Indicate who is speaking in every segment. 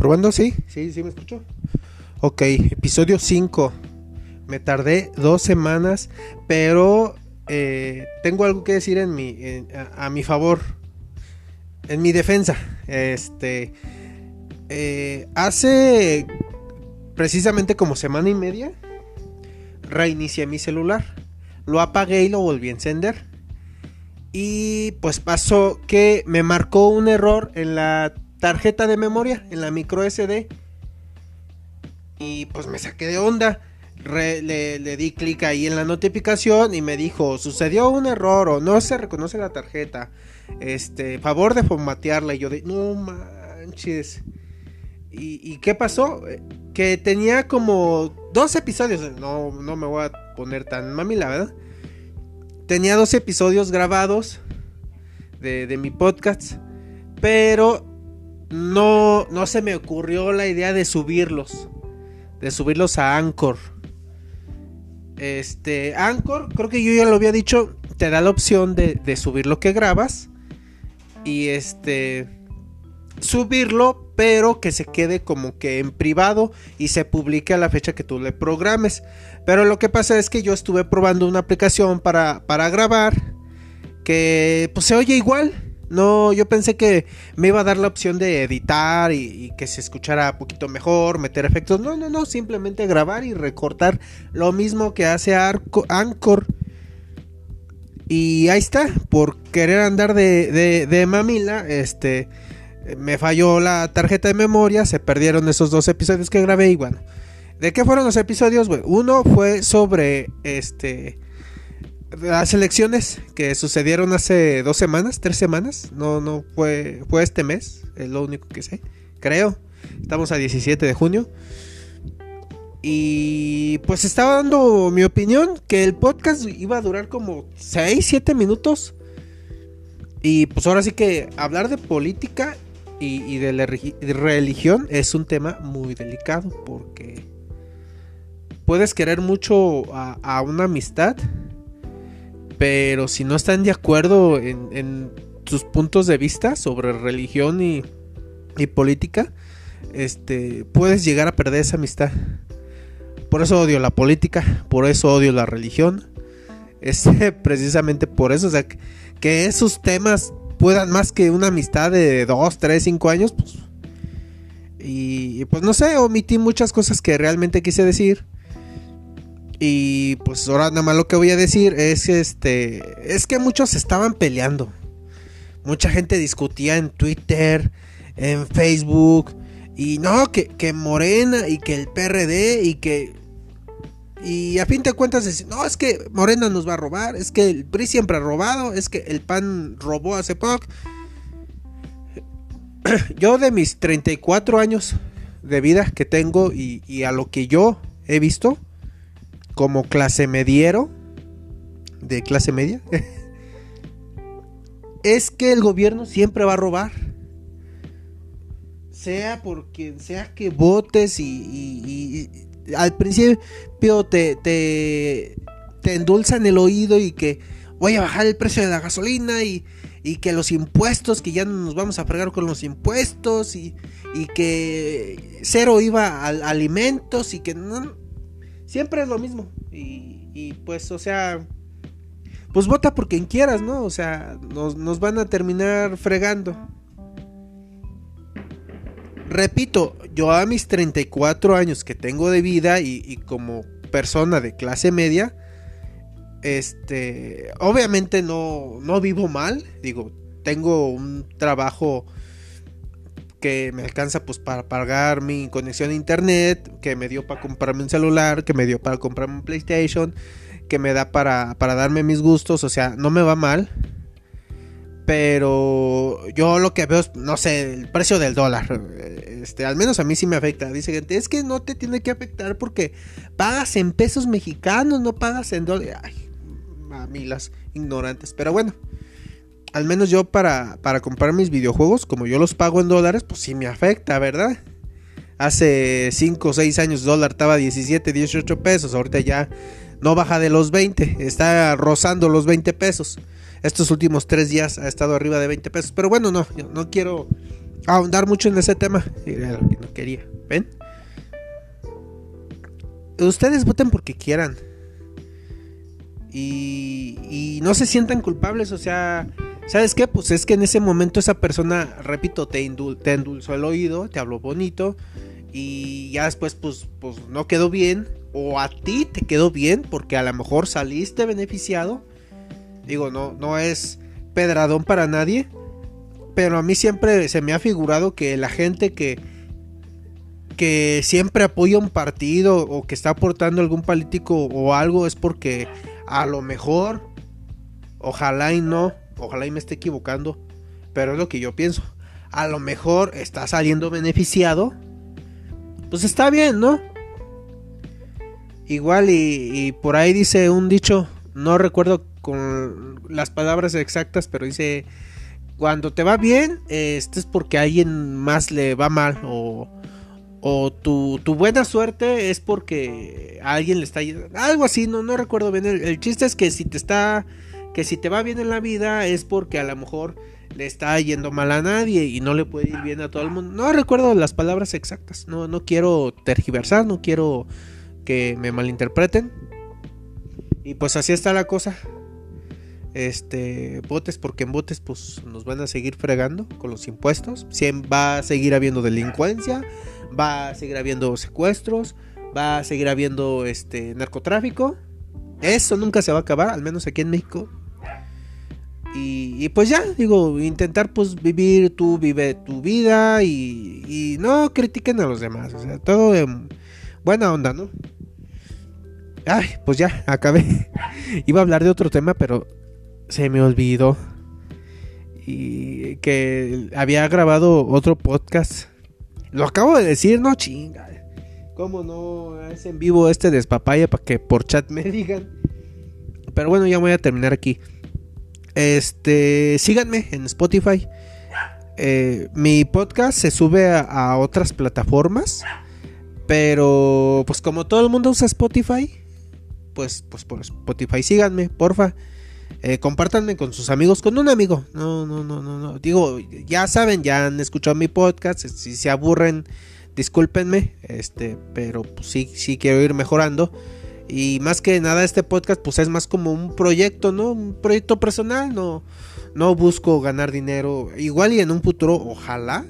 Speaker 1: ¿Probando? Sí, sí, sí me escucho. Ok, episodio 5. Me tardé dos semanas, pero eh, tengo algo que decir en mi, a, mi favor, en mi defensa. Este, eh, hace precisamente como semana y media, reinicié mi celular. Lo apagué y lo volví a encender. Y pues pasó que me marcó un error en la tarjeta de memoria en la micro SD. Y pues me saqué de onda. le, di clic ahí en la notificación y me dijo, sucedió un error o no se reconoce la tarjeta. Este, favor de formatearla. Y yo de, no manches. ¿Y, qué pasó? Que tenía como dos episodios. No, no me voy a poner tan mami, la verdad. Tenía dos episodios grabados de, de mi podcast. Pero no, no se me ocurrió la idea de subirlos. De subirlos a Anchor. Este, Anchor, creo que yo ya lo había dicho, te da la opción de, subir lo que grabas. Y este, subirlo, pero que se quede como que en privado y se publique a la fecha que tú le programes. Pero lo que pasa es que yo estuve probando una aplicación para, para grabar que pues se oye igual no, yo pensé que me iba a dar la opción de editar y, que se escuchara un poquito mejor, meter efectos. No, no, no, simplemente grabar y recortar lo mismo que hace Anchor. Y ahí está, por querer andar de, de, mamila, este, me falló la tarjeta de memoria, se perdieron esos dos episodios que grabé y bueno. ¿De qué fueron los episodios? Bueno, uno fue sobre, este, las elecciones que sucedieron hace dos semanas, tres semanas, no, no fue, fue este mes, es lo único que sé, creo. Estamos a 17 de junio. Y pues estaba dando mi opinión que el podcast iba a durar como 6, 7 minutos. Y pues ahora sí que hablar de política y, de la religión es un tema muy delicado porque puedes querer mucho a una amistad pero si no están de acuerdo en, sus puntos de vista sobre religión y, política, este, puedes llegar a perder esa amistad. Por eso odio la política, por eso odio la religión. Es precisamente por eso, o sea, que esos temas puedan más que una amistad de 2, 3, 5 años, pues. Y pues no sé, omití muchas cosas que realmente quise decir. Y pues ahora nada más lo que voy a decir es este es que muchos estaban peleando. Mucha gente discutía en Twitter, en Facebook y no que, que Morena y que el PRD y que y a fin de cuentas no, es que Morena nos va a robar, es que el PRI siempre ha robado, es que el PAN robó hace poco. Yo de mis 34 años de vida que tengo y, y a lo que yo he visto, como clase mediero, de clase media, es que el gobierno siempre va a robar. Sea por quien sea que votes y, al principio te, te, endulzan el oído y que voy a bajar el precio de la gasolina y, y que los impuestos, que ya no nos vamos a fregar con los impuestos y, y que cero iba a alimentos y que no, Siempre es lo mismo. Y, pues, o sea, pues vota por quien quieras, ¿no? O sea, nos, van a terminar fregando. Repito, yo a mis 34 años que tengo de vida y, y, como persona de clase media, este, obviamente no, no vivo mal, digo, tengo un trabajo que me alcanza pues para pagar mi conexión a internet, que me dio para comprarme un celular, que me dio para comprarme un PlayStation, que me da para, para darme mis gustos, o sea, no me va mal. Pero yo lo que veo es, no sé, el precio del dólar. Este, al menos a mí sí me afecta. Dice gente, es que no te tiene que afectar porque pagas en pesos mexicanos, no pagas en dólares. Ay, mamilas ignorantes. Pero bueno al menos yo para, para comprar mis videojuegos, como yo los pago en dólares, pues sí me afecta, ¿verdad? Hace 5 o 6 años dólar estaba 17, 18 pesos, ahorita ya no baja de los 20, está rozando los 20 pesos. Estos últimos 3 días ha estado arriba de 20 pesos, pero bueno, no, no quiero ahondar mucho en ese tema. No quería. ¿Ven? Ustedes voten porque quieran. Y, y no se sientan culpables, o sea, ¿sabes qué? Pues es que en ese momento esa persona, repito, te, te endulzó el oído, te habló bonito y ya después pues, pues no quedó bien o a ti te quedó bien porque a lo mejor saliste beneficiado. Digo, no, no es pedradón para nadie, pero a mí siempre se me ha figurado que la gente que que siempre apoya un partido o que está aportando algún político o algo es porque a lo mejor ojalá y no, ojalá y me esté equivocando, pero es lo que yo pienso. A lo mejor está saliendo beneficiado. Pues está bien, ¿no? Igual y, por ahí dice un dicho, no recuerdo con las palabras exactas, pero dice cuando te va bien, este es porque a alguien más le va mal. O, o tu, buena suerte es porque a alguien le está algo así, no, no recuerdo bien. El, chiste es que si te está. Que si te va bien en la vida es porque a lo mejor le está yendo mal a nadie y no le puede ir bien a todo el mundo. No recuerdo las palabras exactas. No, no quiero tergiversar, no quiero que me malinterpreten. Y pues así está la cosa este botes porque en botes pues nos van a seguir fregando con los impuestos va a seguir habiendo delincuencia va a seguir habiendo secuestros va a seguir habiendo este narcotráfico eso nunca se va a acabar al menos aquí en México y, pues ya digo intentar pues vivir tú vive tu vida y, y no critiquen a los demás o sea todo en buena onda no Ay, pues ya, acabé. Iba a hablar de otro tema, pero se me olvidó. Y que había grabado otro podcast. Lo acabo de decir, no chinga. ¿Cómo no es en vivo este despapaya para que por chat me digan? Pero bueno, ya voy a terminar aquí. Este, síganme en Spotify. Eh, mi podcast se sube a, otras plataformas. Pero pues como todo el mundo usa Spotify, pues, pues por Spotify síganme, porfa. Eh, compártanme con sus amigos, con un amigo. No, no, no, no, no. Digo, ya saben, ya han escuchado mi podcast. Si se aburren, discúlpenme. Este, pero pues, sí, sí quiero ir mejorando. Y más que nada, este podcast, pues es más como un proyecto, ¿no? Un proyecto personal. No, no busco ganar dinero. Igual y en un futuro, ojalá.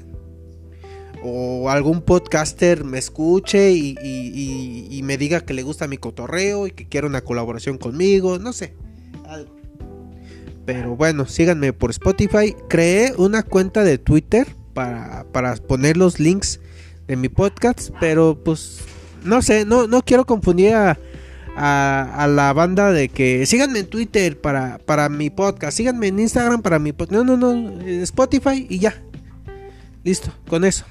Speaker 1: O algún podcaster me escuche y, y me diga que le gusta mi cotorreo y que quiere una colaboración conmigo. No sé. Algo. Pero bueno, síganme por Spotify. Creé una cuenta de Twitter para, poner los links de mi podcast. Pero pues no sé, no, no quiero confundir a, a, la banda de que síganme en Twitter para, para mi podcast. Síganme en Instagram para mi podcast. No, no, no. Spotify y ya. Listo, con eso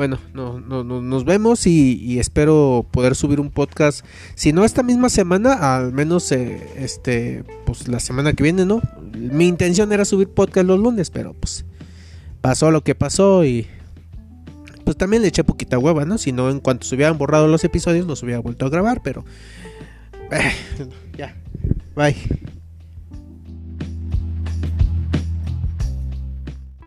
Speaker 1: bueno, no, no, nos vemos y, espero poder subir un podcast. Si no esta misma semana, al menos eh, este, pues la semana que viene, ¿no? Mi intención era subir podcast los lunes, pero pues pasó lo que pasó y pues también le eché poquita hueva, ¿no? Si no, en cuanto se hubieran borrado los episodios, los hubiera vuelto a grabar, pero eh, ya, bye.